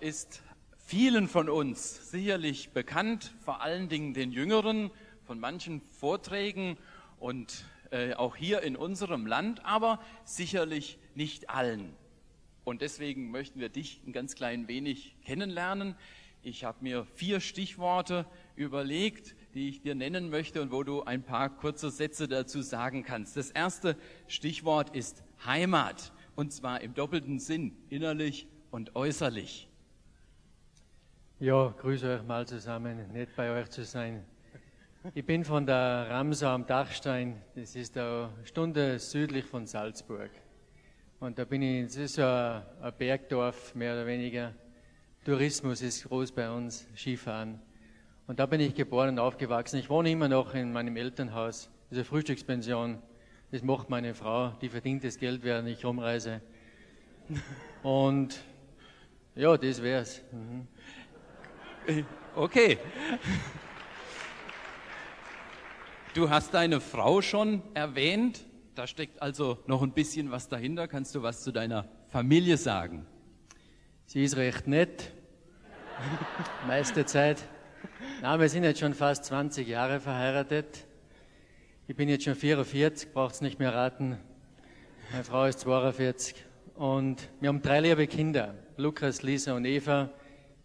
ist vielen von uns sicherlich bekannt, vor allen Dingen den Jüngeren, von manchen Vorträgen und äh, auch hier in unserem Land, aber sicherlich nicht allen. Und deswegen möchten wir dich ein ganz klein wenig kennenlernen. Ich habe mir vier Stichworte überlegt, die ich dir nennen möchte und wo du ein paar kurze Sätze dazu sagen kannst. Das erste Stichwort ist Heimat und zwar im doppelten Sinn, innerlich und äußerlich. Ja, grüße euch mal zusammen, nett bei euch zu sein. Ich bin von der Ramsau am Dachstein, das ist eine Stunde südlich von Salzburg. Und da bin ich, das ist so ein, Bergdorf, mehr oder weniger. Tourismus ist groß bei uns, Skifahren. Und da bin ich geboren und aufgewachsen. Ich wohne immer noch in meinem Elternhaus, eine Frühstückspension. Das macht meine Frau, die verdient das Geld, während ich rumreise. Und ja, das wär's. Mhm. Okay. Du hast deine Frau schon erwähnt. Da steckt also noch ein bisschen was dahinter. Kannst du was zu deiner Familie sagen? Sie ist recht nett. Meiste Zeit. Na, wir sind jetzt schon fast 20 Jahre verheiratet. Ich bin jetzt schon 44, braucht's nicht mehr raten. Meine Frau ist 42. Und wir haben drei liebe Kinder. Lukas, Lisa und Eva.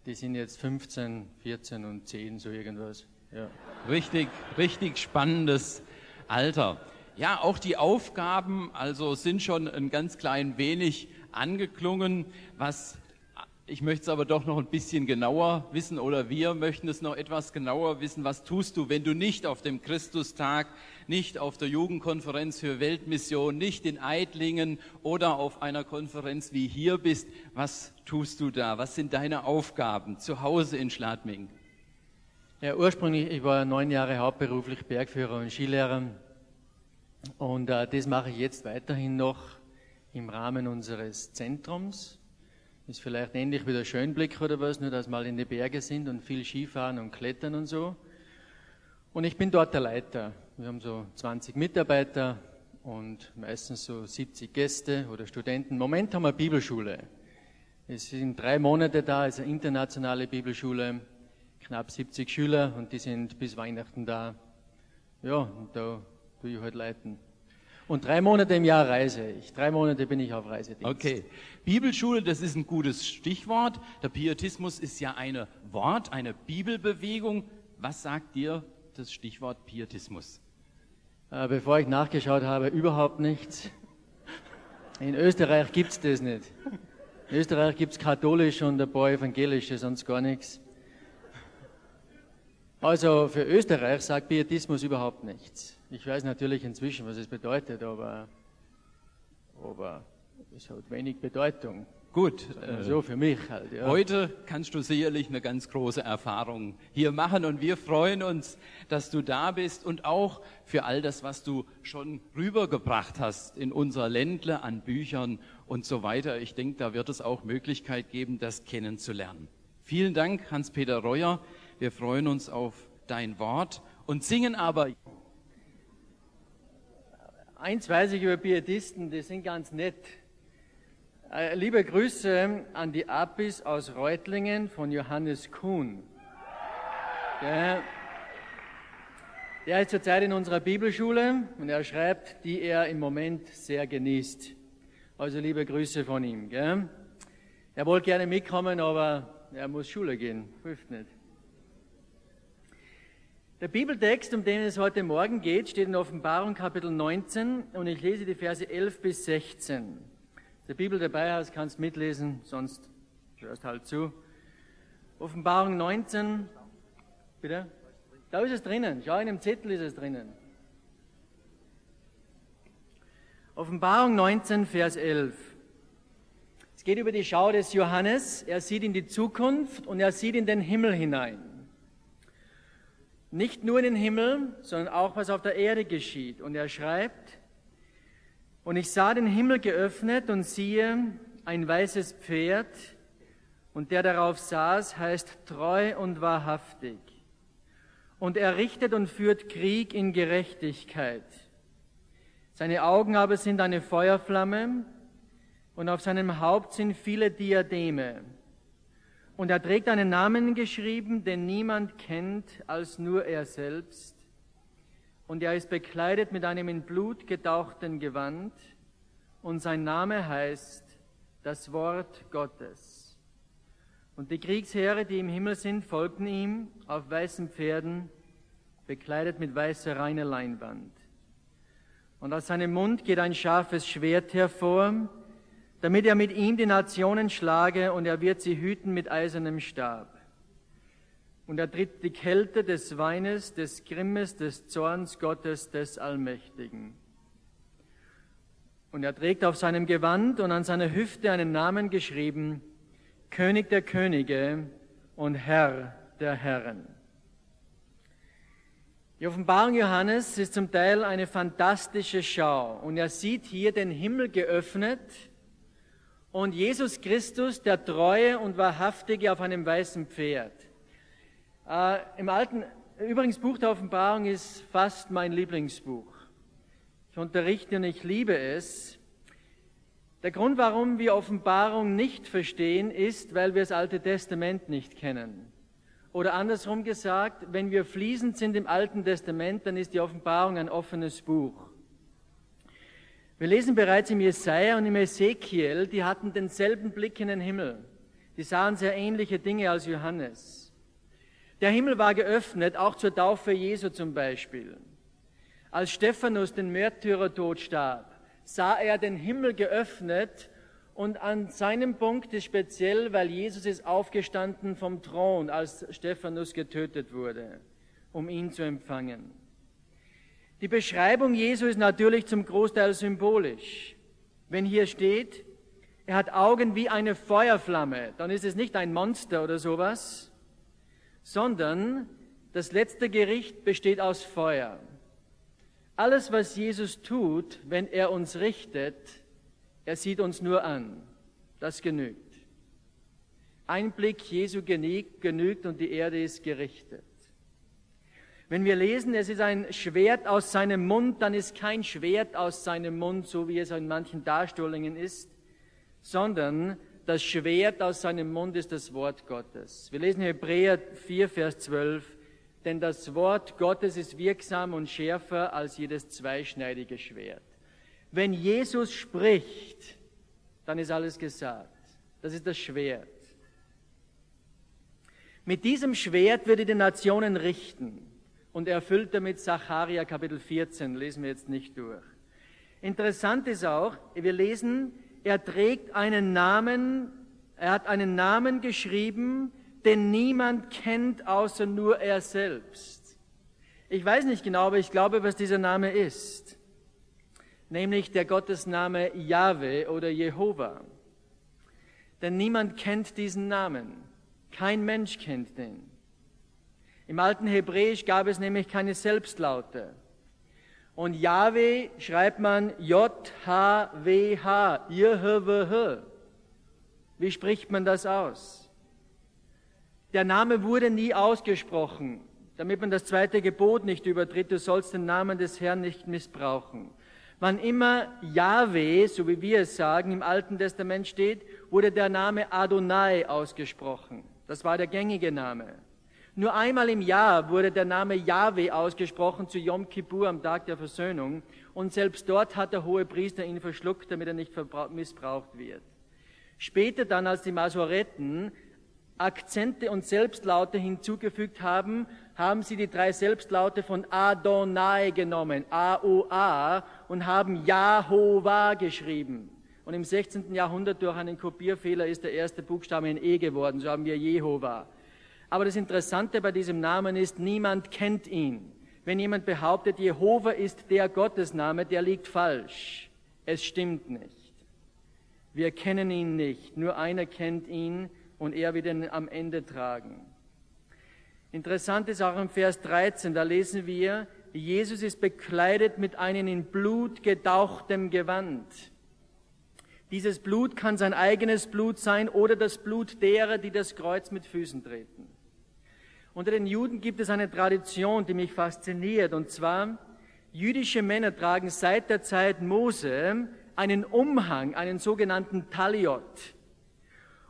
Die sind jetzt 15, 14 und 10, so irgendwas. Ja. Richtig, richtig spannendes Alter. Ja, auch die Aufgaben also sind schon ein ganz klein wenig angeklungen, was ich möchte es aber doch noch ein bisschen genauer wissen oder wir möchten es noch etwas genauer wissen. Was tust du, wenn du nicht auf dem Christustag, nicht auf der Jugendkonferenz für Weltmission, nicht in Eidlingen oder auf einer Konferenz wie hier bist? Was tust du da? Was sind deine Aufgaben zu Hause in Schladming? Ja, ursprünglich, ich war neun Jahre hauptberuflich Bergführer und Skilehrer und äh, das mache ich jetzt weiterhin noch im Rahmen unseres Zentrums ist vielleicht ähnlich wie der Schönblick oder was, nur dass wir mal in die Berge sind und viel Skifahren und Klettern und so. Und ich bin dort der Leiter. Wir haben so 20 Mitarbeiter und meistens so 70 Gäste oder Studenten. Im Moment haben wir Bibelschule. Es sind drei Monate da, es ist eine internationale Bibelschule, knapp 70 Schüler und die sind bis Weihnachten da. Ja, und da tue ich halt leiten. Und drei Monate im Jahr reise ich. Drei Monate bin ich auf Reisedienst. Okay. Bibelschule, das ist ein gutes Stichwort. Der Pietismus ist ja eine Wort, eine Bibelbewegung. Was sagt dir das Stichwort Pietismus? Äh, bevor ich nachgeschaut habe, überhaupt nichts. In Österreich gibt's das nicht. In Österreich gibt's katholisch und ein paar evangelische, sonst gar nichts. Also für Österreich sagt Pietismus überhaupt nichts. Ich weiß natürlich inzwischen, was es bedeutet, aber, aber es hat wenig Bedeutung. Gut, äh, so für mich halt. Ja. Heute kannst du sicherlich eine ganz große Erfahrung hier machen und wir freuen uns, dass du da bist und auch für all das, was du schon rübergebracht hast in unser Ländle an Büchern und so weiter. Ich denke, da wird es auch Möglichkeit geben, das kennenzulernen. Vielen Dank, Hans-Peter Reuer. Wir freuen uns auf dein Wort und singen aber Eins weiß ich über Pietisten, die sind ganz nett. Äh, liebe Grüße an die Apis aus Reutlingen von Johannes Kuhn. Der, der ist zurzeit in unserer Bibelschule und er schreibt, die er im Moment sehr genießt. Also liebe Grüße von ihm. Gell? Er wollte gerne mitkommen, aber er muss Schule gehen. Hilft nicht. Der Bibeltext, um den es heute Morgen geht, steht in Offenbarung Kapitel 19 und ich lese die Verse 11 bis 16. Der Bibel dabei hast, kannst mitlesen, sonst hörst halt zu. Offenbarung 19, bitte? Da ist es drinnen, schau in dem Zettel ist es drinnen. Offenbarung 19, Vers 11. Es geht über die Schau des Johannes. Er sieht in die Zukunft und er sieht in den Himmel hinein. Nicht nur in den Himmel, sondern auch was auf der Erde geschieht. Und er schreibt, und ich sah den Himmel geöffnet und siehe ein weißes Pferd, und der darauf saß, heißt treu und wahrhaftig. Und er richtet und führt Krieg in Gerechtigkeit. Seine Augen aber sind eine Feuerflamme, und auf seinem Haupt sind viele Diademe. Und er trägt einen Namen geschrieben, den niemand kennt als nur er selbst. Und er ist bekleidet mit einem in Blut getauchten Gewand. Und sein Name heißt das Wort Gottes. Und die Kriegsheere, die im Himmel sind, folgten ihm auf weißen Pferden, bekleidet mit weißer reiner Leinwand. Und aus seinem Mund geht ein scharfes Schwert hervor, damit er mit ihm die Nationen schlage und er wird sie hüten mit eisernem Stab. Und er tritt die Kälte des Weines, des Grimmes, des Zorns Gottes, des Allmächtigen. Und er trägt auf seinem Gewand und an seiner Hüfte einen Namen geschrieben, König der Könige und Herr der Herren. Die Offenbarung Johannes ist zum Teil eine fantastische Schau und er sieht hier den Himmel geöffnet und Jesus Christus, der Treue und Wahrhaftige auf einem weißen Pferd. Äh, Im alten, übrigens Buch der Offenbarung ist fast mein Lieblingsbuch. Ich unterrichte und ich liebe es. Der Grund, warum wir Offenbarung nicht verstehen, ist, weil wir das Alte Testament nicht kennen. Oder andersrum gesagt, wenn wir fließend sind im Alten Testament, dann ist die Offenbarung ein offenes Buch. Wir lesen bereits im Jesaja und im Ezekiel, die hatten denselben Blick in den Himmel. Die sahen sehr ähnliche Dinge als Johannes. Der Himmel war geöffnet, auch zur Taufe Jesu zum Beispiel. Als Stephanus den Märtyrertod starb, sah er den Himmel geöffnet und an seinem Punkt ist speziell, weil Jesus ist aufgestanden vom Thron, als Stephanus getötet wurde, um ihn zu empfangen. Die Beschreibung Jesu ist natürlich zum Großteil symbolisch. Wenn hier steht, er hat Augen wie eine Feuerflamme, dann ist es nicht ein Monster oder sowas, sondern das letzte Gericht besteht aus Feuer. Alles, was Jesus tut, wenn er uns richtet, er sieht uns nur an. Das genügt. Ein Blick Jesu genügt und die Erde ist gerichtet. Wenn wir lesen, es ist ein Schwert aus seinem Mund, dann ist kein Schwert aus seinem Mund, so wie es in manchen Darstellungen ist, sondern das Schwert aus seinem Mund ist das Wort Gottes. Wir lesen Hebräer 4, Vers 12, denn das Wort Gottes ist wirksam und schärfer als jedes zweischneidige Schwert. Wenn Jesus spricht, dann ist alles gesagt. Das ist das Schwert. Mit diesem Schwert würde die Nationen richten und er erfüllt damit Zacharia Kapitel 14, lesen wir jetzt nicht durch. Interessant ist auch, wir lesen, er trägt einen Namen, er hat einen Namen geschrieben, den niemand kennt außer nur er selbst. Ich weiß nicht genau, aber ich glaube, was dieser Name ist. Nämlich der Gottesname Yahweh oder Jehova. Denn niemand kennt diesen Namen. Kein Mensch kennt den. Im alten Hebräisch gab es nämlich keine Selbstlaute. Und Yahweh schreibt man J-H-W-H, Jehwh. Wie spricht man das aus? Der Name wurde nie ausgesprochen, damit man das zweite Gebot nicht übertritt, du sollst den Namen des Herrn nicht missbrauchen. Wann immer Yahweh, so wie wir es sagen, im Alten Testament steht, wurde der Name Adonai ausgesprochen. Das war der gängige Name. Nur einmal im Jahr wurde der Name Yahweh ausgesprochen zu Yom Kippur am Tag der Versöhnung und selbst dort hat der hohe Priester ihn verschluckt, damit er nicht missbraucht wird. Später dann, als die Masoretten Akzente und Selbstlaute hinzugefügt haben, haben sie die drei Selbstlaute von Adonai genommen, A-O-A, und haben Jahova geschrieben. Und im 16. Jahrhundert durch einen Kopierfehler ist der erste Buchstabe ein E geworden, so haben wir Jehova. Aber das Interessante bei diesem Namen ist, niemand kennt ihn. Wenn jemand behauptet, Jehova ist der Gottesname, der liegt falsch. Es stimmt nicht. Wir kennen ihn nicht. Nur einer kennt ihn und er wird ihn am Ende tragen. Interessant ist auch im Vers 13, da lesen wir, Jesus ist bekleidet mit einem in Blut gedauchtem Gewand. Dieses Blut kann sein eigenes Blut sein oder das Blut derer, die das Kreuz mit Füßen treten. Unter den Juden gibt es eine Tradition, die mich fasziniert, und zwar, jüdische Männer tragen seit der Zeit Mose einen Umhang, einen sogenannten Taliot.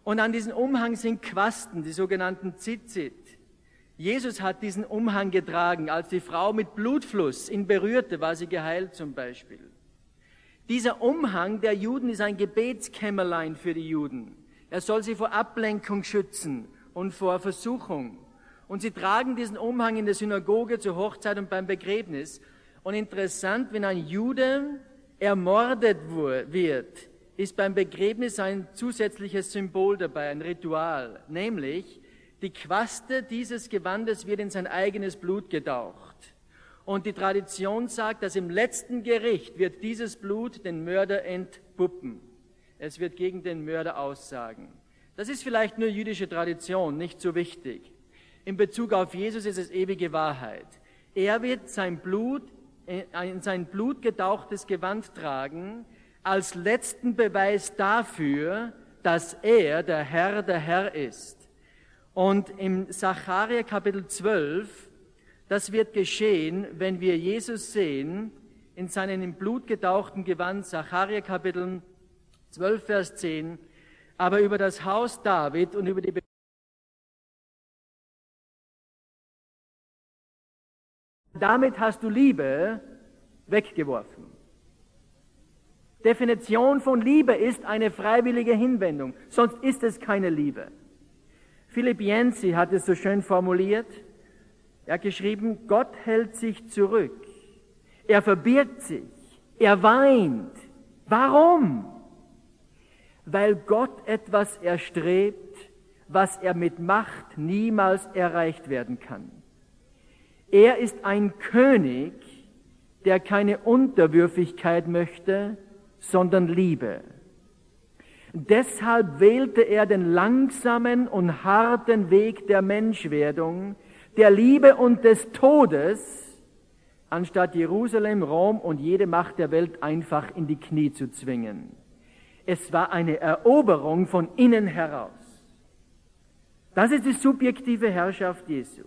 Und an diesem Umhang sind Quasten, die sogenannten Zitzit. Jesus hat diesen Umhang getragen. Als die Frau mit Blutfluss ihn berührte, war sie geheilt zum Beispiel. Dieser Umhang der Juden ist ein Gebetskämmerlein für die Juden. Er soll sie vor Ablenkung schützen und vor Versuchung. Und sie tragen diesen Umhang in der Synagoge zur Hochzeit und beim Begräbnis. Und interessant, wenn ein Jude ermordet wird, ist beim Begräbnis ein zusätzliches Symbol dabei, ein Ritual, nämlich die Quaste dieses Gewandes wird in sein eigenes Blut getaucht. Und die Tradition sagt, dass im letzten Gericht wird dieses Blut den Mörder entpuppen. Es wird gegen den Mörder aussagen. Das ist vielleicht nur jüdische Tradition, nicht so wichtig. In Bezug auf Jesus ist es ewige Wahrheit. Er wird sein Blut, äh, in sein Blut getauchtes Gewand tragen, als letzten Beweis dafür, dass er der Herr der Herr ist. Und im Sacharja Kapitel 12, das wird geschehen, wenn wir Jesus sehen, in seinem im Blut getauchten Gewand, Sacharja Kapitel 12, Vers 10, aber über das Haus David und über die Damit hast du Liebe weggeworfen. Definition von Liebe ist eine freiwillige Hinwendung, sonst ist es keine Liebe. Philipp Jensi hat es so schön formuliert. Er hat geschrieben, Gott hält sich zurück. Er verbirgt sich. Er weint. Warum? Weil Gott etwas erstrebt, was er mit Macht niemals erreicht werden kann. Er ist ein König, der keine Unterwürfigkeit möchte, sondern Liebe. Deshalb wählte er den langsamen und harten Weg der Menschwerdung, der Liebe und des Todes, anstatt Jerusalem, Rom und jede Macht der Welt einfach in die Knie zu zwingen. Es war eine Eroberung von innen heraus. Das ist die subjektive Herrschaft Jesu.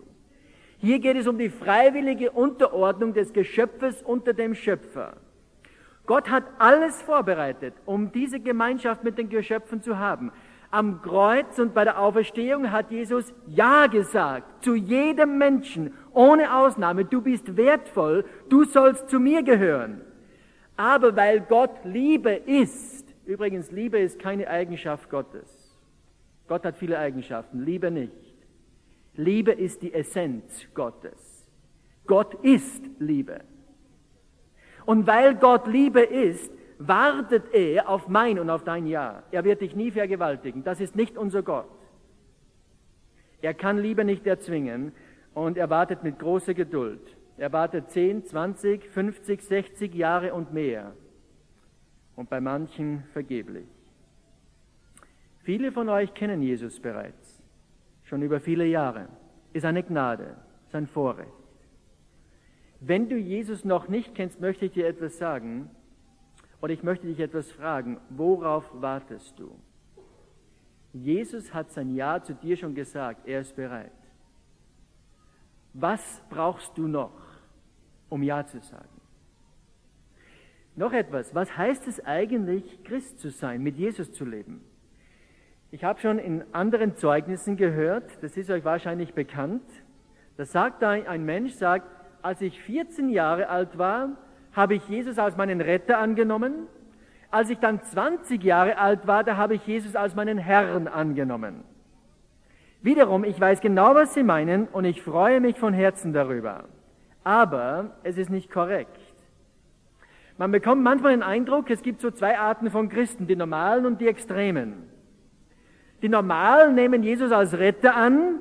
Hier geht es um die freiwillige Unterordnung des Geschöpfes unter dem Schöpfer. Gott hat alles vorbereitet, um diese Gemeinschaft mit den Geschöpfen zu haben. Am Kreuz und bei der Auferstehung hat Jesus Ja gesagt zu jedem Menschen, ohne Ausnahme. Du bist wertvoll, du sollst zu mir gehören. Aber weil Gott Liebe ist, übrigens Liebe ist keine Eigenschaft Gottes. Gott hat viele Eigenschaften, Liebe nicht. Liebe ist die Essenz Gottes. Gott ist Liebe. Und weil Gott Liebe ist, wartet er auf mein und auf dein Ja. Er wird dich nie vergewaltigen. Das ist nicht unser Gott. Er kann Liebe nicht erzwingen und er wartet mit großer Geduld. Er wartet 10, 20, 50, 60 Jahre und mehr. Und bei manchen vergeblich. Viele von euch kennen Jesus bereits, schon über viele Jahre. Ist eine Gnade, ist ein Vorrecht. Wenn du Jesus noch nicht kennst, möchte ich dir etwas sagen oder ich möchte dich etwas fragen. Worauf wartest du? Jesus hat sein Ja zu dir schon gesagt, er ist bereit. Was brauchst du noch, um Ja zu sagen? Noch etwas, was heißt es eigentlich, Christ zu sein, mit Jesus zu leben? Ich habe schon in anderen Zeugnissen gehört, das ist euch wahrscheinlich bekannt, da sagt ein Mensch, sagt, als ich 14 Jahre alt war, habe ich Jesus als meinen Retter angenommen. Als ich dann 20 Jahre alt war, da habe ich Jesus als meinen Herrn angenommen. Wiederum, ich weiß genau, was Sie meinen und ich freue mich von Herzen darüber. Aber es ist nicht korrekt. Man bekommt manchmal den Eindruck, es gibt so zwei Arten von Christen, die Normalen und die Extremen. Die Normalen nehmen Jesus als Retter an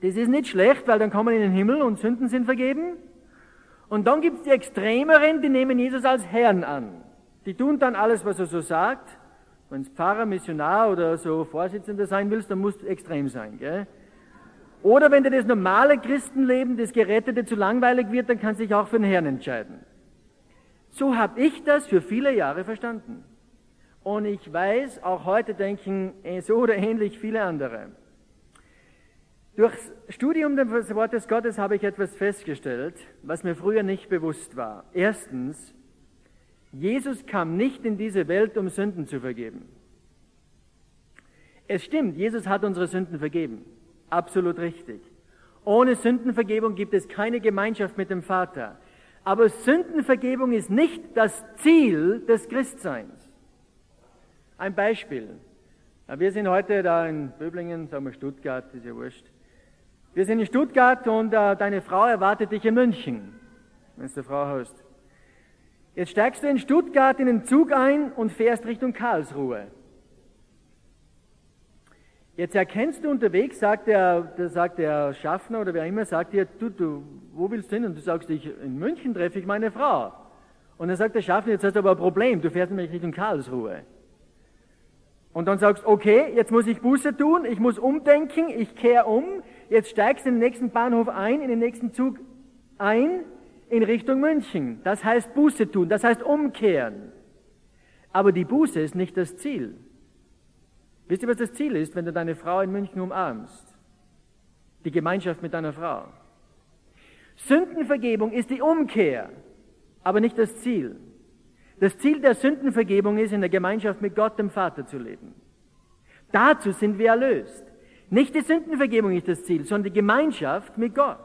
das ist nicht schlecht, weil dann kommen in den Himmel und Sünden sind vergeben. Und dann gibt es die Extremeren, die nehmen Jesus als Herrn an. Die tun dann alles, was er so sagt. Wenn du Pfarrer, Missionar oder so Vorsitzender sein willst, dann musst du extrem sein. Gell? Oder wenn dir das normale Christenleben, das Gerettete zu langweilig wird, dann kannst du dich auch für den Herrn entscheiden. So habe ich das für viele Jahre verstanden. Und ich weiß, auch heute denken eh, so oder ähnlich viele andere. Durchs Studium des Wortes Gottes habe ich etwas festgestellt, was mir früher nicht bewusst war. Erstens, Jesus kam nicht in diese Welt, um Sünden zu vergeben. Es stimmt, Jesus hat unsere Sünden vergeben. Absolut richtig. Ohne Sündenvergebung gibt es keine Gemeinschaft mit dem Vater. Aber Sündenvergebung ist nicht das Ziel des Christseins. Ein Beispiel. Wir sind heute da in Böblingen, sagen wir Stuttgart, ist ja wurscht. Wir sind in Stuttgart und äh, deine Frau erwartet dich in München, wenn du Frau hast. Jetzt steigst du in Stuttgart in den Zug ein und fährst Richtung Karlsruhe. Jetzt erkennst du unterwegs, sagt der, sagt der Schaffner oder wer immer, sagt dir, du, du, wo willst du hin? Und du sagst, ich, in München treffe ich meine Frau. Und dann sagt der Schaffner, jetzt hast du aber ein Problem, du fährst nämlich Richtung Karlsruhe. Und dann sagst, okay, jetzt muss ich Buße tun, ich muss umdenken, ich kehre um, jetzt steigst du in den nächsten Bahnhof ein, in den nächsten Zug ein, in Richtung München. Das heißt Buße tun, das heißt umkehren. Aber die Buße ist nicht das Ziel. Wisst ihr, was das Ziel ist, wenn du deine Frau in München umarmst? Die Gemeinschaft mit deiner Frau. Sündenvergebung ist die Umkehr, aber nicht das Ziel. Das Ziel der Sündenvergebung ist, in der Gemeinschaft mit Gott, dem Vater, zu leben. Dazu sind wir erlöst. Nicht die Sündenvergebung ist das Ziel, sondern die Gemeinschaft mit Gott.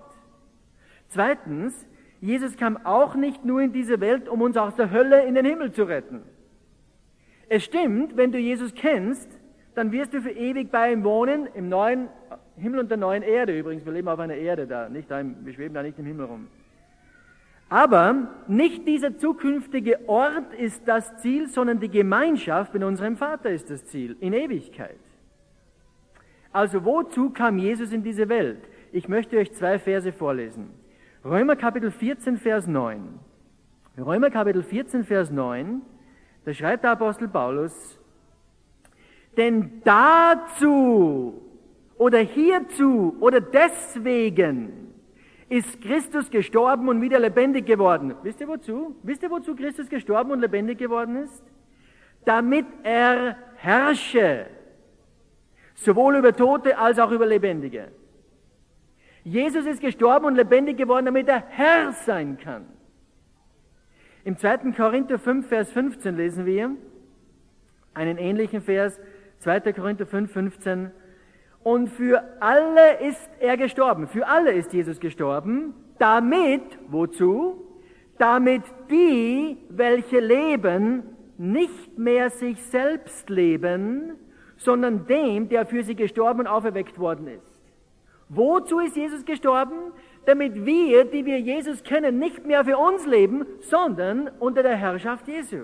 Zweitens, Jesus kam auch nicht nur in diese Welt, um uns aus der Hölle in den Himmel zu retten. Es stimmt, wenn du Jesus kennst, dann wirst du für ewig bei ihm wohnen, im neuen Himmel und der neuen Erde übrigens. Wir leben auf einer Erde da, nicht da wir schweben da nicht im Himmel rum. Aber nicht dieser zukünftige Ort ist das Ziel, sondern die Gemeinschaft mit unserem Vater ist das Ziel, in Ewigkeit. Also wozu kam Jesus in diese Welt? Ich möchte euch zwei Verse vorlesen. Römer Kapitel 14, Vers 9. Römer Kapitel 14, Vers 9, da schreibt der Apostel Paulus, denn dazu oder hierzu oder deswegen ist Christus gestorben und wieder lebendig geworden. Wisst ihr wozu? Wisst ihr wozu Christus gestorben und lebendig geworden ist? Damit er herrsche, sowohl über Tote als auch über Lebendige. Jesus ist gestorben und lebendig geworden, damit er Herr sein kann. Im 2. Korinther 5, Vers 15 lesen wir einen ähnlichen Vers, 2. Korinther 5, 15. Und für alle ist er gestorben. Für alle ist Jesus gestorben. Damit, wozu? Damit die, welche leben, nicht mehr sich selbst leben, sondern dem, der für sie gestorben und auferweckt worden ist. Wozu ist Jesus gestorben? Damit wir, die wir Jesus kennen, nicht mehr für uns leben, sondern unter der Herrschaft Jesu.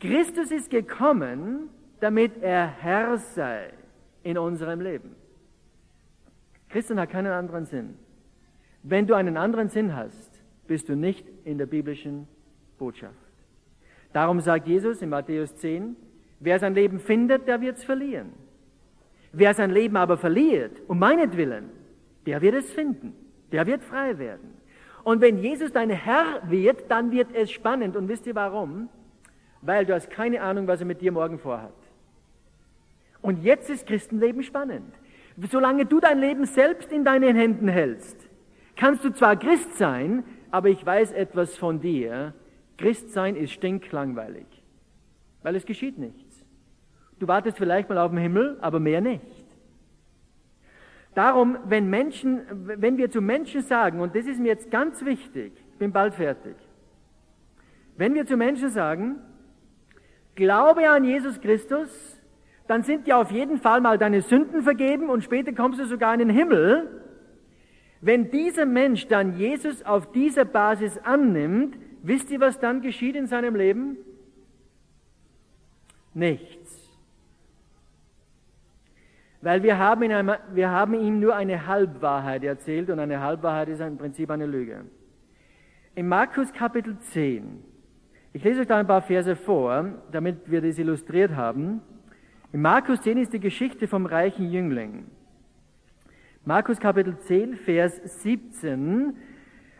Christus ist gekommen, damit er Herr sei in unserem Leben. Christen hat keinen anderen Sinn. Wenn du einen anderen Sinn hast, bist du nicht in der biblischen Botschaft. Darum sagt Jesus in Matthäus 10, wer sein Leben findet, der wird es verlieren. Wer sein Leben aber verliert, um meinetwillen, der wird es finden. Der wird frei werden. Und wenn Jesus dein Herr wird, dann wird es spannend. Und wisst ihr warum? Weil du hast keine Ahnung, was er mit dir morgen vorhat. Und jetzt ist Christenleben spannend. Solange du dein Leben selbst in deinen Händen hältst, kannst du zwar Christ sein, aber ich weiß etwas von dir. Christsein ist stinklangweilig, weil es geschieht nichts. Du wartest vielleicht mal auf den Himmel, aber mehr nicht. Darum, wenn Menschen, wenn wir zu Menschen sagen, und das ist mir jetzt ganz wichtig, ich bin bald fertig, wenn wir zu Menschen sagen, glaube an Jesus Christus, dann sind dir auf jeden Fall mal deine Sünden vergeben und später kommst du sogar in den Himmel. Wenn dieser Mensch dann Jesus auf dieser Basis annimmt, wisst ihr, was dann geschieht in seinem Leben? Nichts. Weil wir haben, einem, wir haben ihm nur eine Halbwahrheit erzählt und eine Halbwahrheit ist im Prinzip eine Lüge. In Markus Kapitel 10, ich lese euch da ein paar Verse vor, damit wir das illustriert haben. In Markus 10 ist die Geschichte vom reichen Jüngling. Markus Kapitel 10, Vers 17.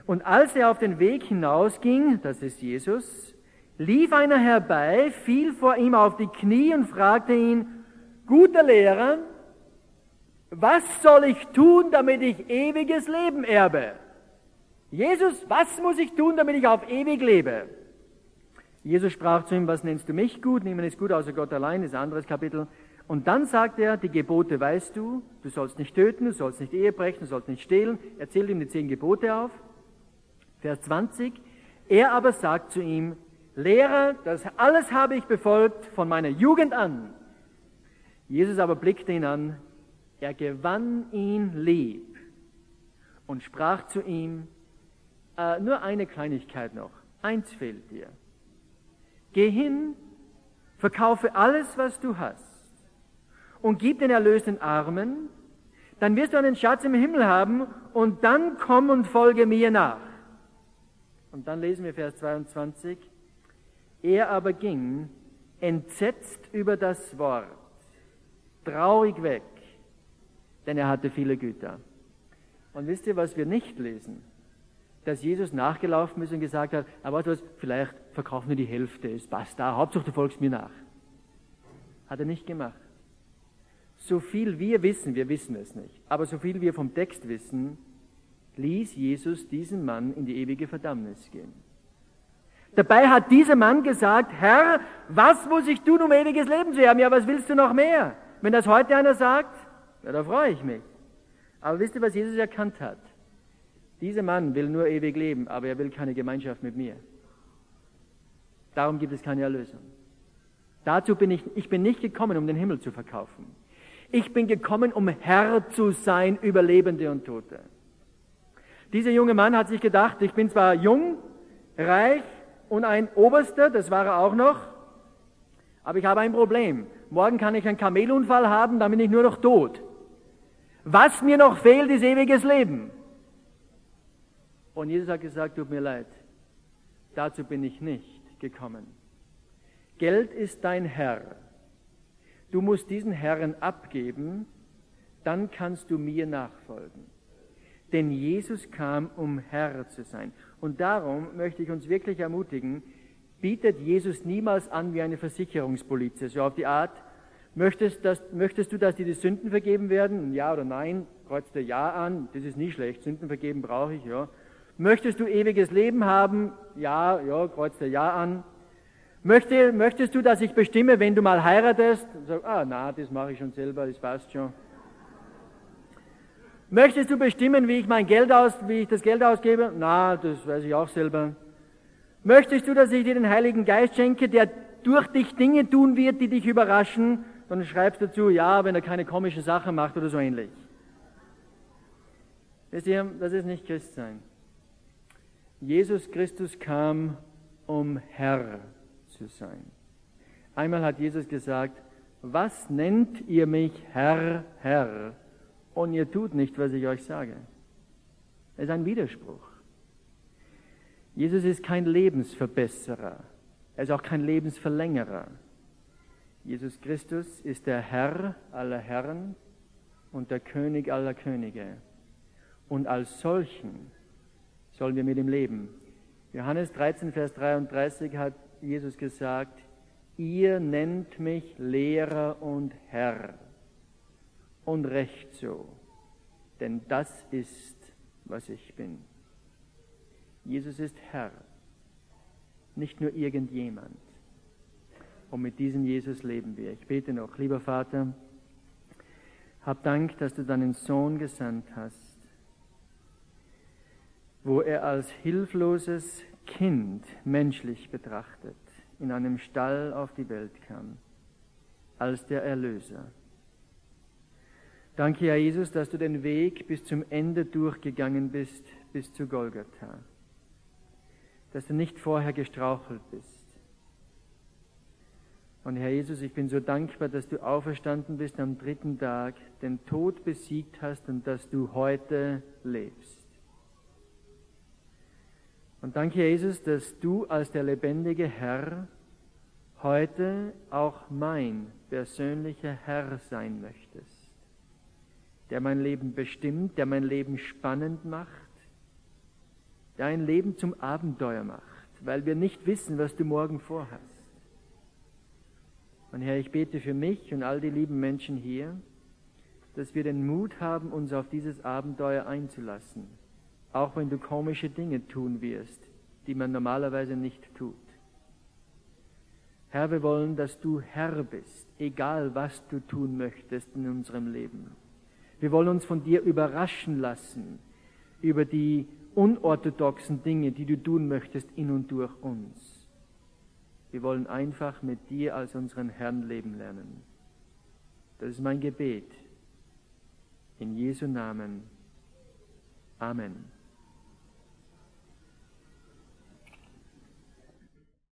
Und als er auf den Weg hinausging, das ist Jesus, lief einer herbei, fiel vor ihm auf die Knie und fragte ihn, guter Lehrer, was soll ich tun, damit ich ewiges Leben erbe? Jesus, was muss ich tun, damit ich auf ewig lebe? Jesus sprach zu ihm, was nennst du mich gut? Niemand ist gut außer Gott allein, das ist ein anderes Kapitel. Und dann sagt er, die Gebote weißt du, du sollst nicht töten, du sollst nicht Ehe brechen, du sollst nicht stehlen. Er zählt ihm die zehn Gebote auf. Vers 20. Er aber sagt zu ihm, Lehrer, das alles habe ich befolgt von meiner Jugend an. Jesus aber blickte ihn an, er gewann ihn lieb und sprach zu ihm, äh, nur eine Kleinigkeit noch, eins fehlt dir. Geh hin, verkaufe alles, was du hast und gib den erlösten Armen, dann wirst du einen Schatz im Himmel haben und dann komm und folge mir nach. Und dann lesen wir Vers 22. Er aber ging, entsetzt über das Wort, traurig weg, denn er hatte viele Güter. Und wisst ihr, was wir nicht lesen? Dass Jesus nachgelaufen ist und gesagt hat, aber was, vielleicht verkaufen wir die Hälfte, es passt da, Hauptsache du folgst mir nach. Hat er nicht gemacht. So viel wir wissen, wir wissen es nicht, aber so viel wir vom Text wissen, ließ Jesus diesen Mann in die ewige Verdammnis gehen. Dabei hat dieser Mann gesagt, Herr, was muss ich tun, um ewiges Leben zu haben? Ja, was willst du noch mehr? Wenn das heute einer sagt, ja, da freue ich mich. Aber wisst ihr, was Jesus erkannt hat? Dieser Mann will nur ewig leben, aber er will keine Gemeinschaft mit mir. Darum gibt es keine Erlösung. Dazu bin ich, ich bin nicht gekommen, um den Himmel zu verkaufen. Ich bin gekommen, um Herr zu sein über Lebende und Tote. Dieser junge Mann hat sich gedacht, ich bin zwar jung, reich und ein Oberster, das war er auch noch, aber ich habe ein Problem. Morgen kann ich einen Kamelunfall haben, dann bin ich nur noch tot. Was mir noch fehlt, ist ewiges Leben. Und Jesus hat gesagt, tut mir leid, dazu bin ich nicht gekommen. Geld ist dein Herr. Du musst diesen Herrn abgeben, dann kannst du mir nachfolgen. Denn Jesus kam, um Herr zu sein. Und darum möchte ich uns wirklich ermutigen, bietet Jesus niemals an wie eine Versicherungspolizei, so auf die Art, möchtest, dass, möchtest du, dass dir die Sünden vergeben werden? Ja oder nein? Kreuzt der Ja an, das ist nie schlecht, Sünden vergeben brauche ich, ja. Möchtest du ewiges Leben haben? Ja, ja, kreuzt der Ja an. Möchte, möchtest du, dass ich bestimme, wenn du mal heiratest? Sag, ah, na, das mache ich schon selber, das passt schon. Möchtest du bestimmen, wie ich mein Geld aus, wie ich das Geld ausgebe? Na, das weiß ich auch selber. Möchtest du, dass ich dir den Heiligen Geist schenke, der durch dich Dinge tun wird, die dich überraschen? Dann schreibst du dazu, ja, wenn er keine komischen Sachen macht oder so ähnlich. Wisst ihr, das ist nicht Christsein. Jesus Christus kam, um Herr zu sein. Einmal hat Jesus gesagt, was nennt ihr mich Herr, Herr? und ihr tut nicht, was ich euch sage. Es ist ein Widerspruch. Jesus ist kein Lebensverbesserer. Er ist auch kein Lebensverlängerer. Jesus Christus ist der Herr aller Herren und der König aller Könige. Und als solchen sollen wir mit ihm leben. Johannes 13, Vers 33 hat Jesus gesagt, ihr nennt mich Lehrer und Herr und recht so, denn das ist, was ich bin. Jesus ist Herr, nicht nur irgendjemand. Und mit diesem Jesus leben wir. Ich bete noch, lieber Vater, hab Dank, dass du deinen Sohn gesandt hast, wo er als hilfloses Kind menschlich betrachtet in einem Stall auf die Welt kam, als der Erlöser Danke, Herr Jesus, dass du den Weg bis zum Ende durchgegangen bist, bis zu Golgatha. Dass du nicht vorher gestrauchelt bist. Und Herr Jesus, ich bin so dankbar, dass du auferstanden bist am dritten Tag, den Tod besiegt hast und dass du heute lebst. Und danke, Jesus, dass du als der lebendige Herr heute auch mein persönlicher Herr sein möchtest der mein Leben bestimmt, der mein Leben spannend macht, der ein Leben zum Abenteuer macht, weil wir nicht wissen, was du morgen vorhast. Und Herr, ich bete für mich und all die lieben Menschen hier, dass wir den Mut haben, uns auf dieses Abenteuer einzulassen, auch wenn du komische Dinge tun wirst, die man normalerweise nicht tut. Herr, wir wollen, dass du Herr bist, egal was du tun möchtest in unserem Leben. Wir wollen uns von dir überraschen lassen über die unorthodoxen Dinge, die du tun möchtest in und durch uns. Wir wollen einfach mit dir als unseren Herrn leben lernen. Das ist mein Gebet. In Jesu Namen. Amen.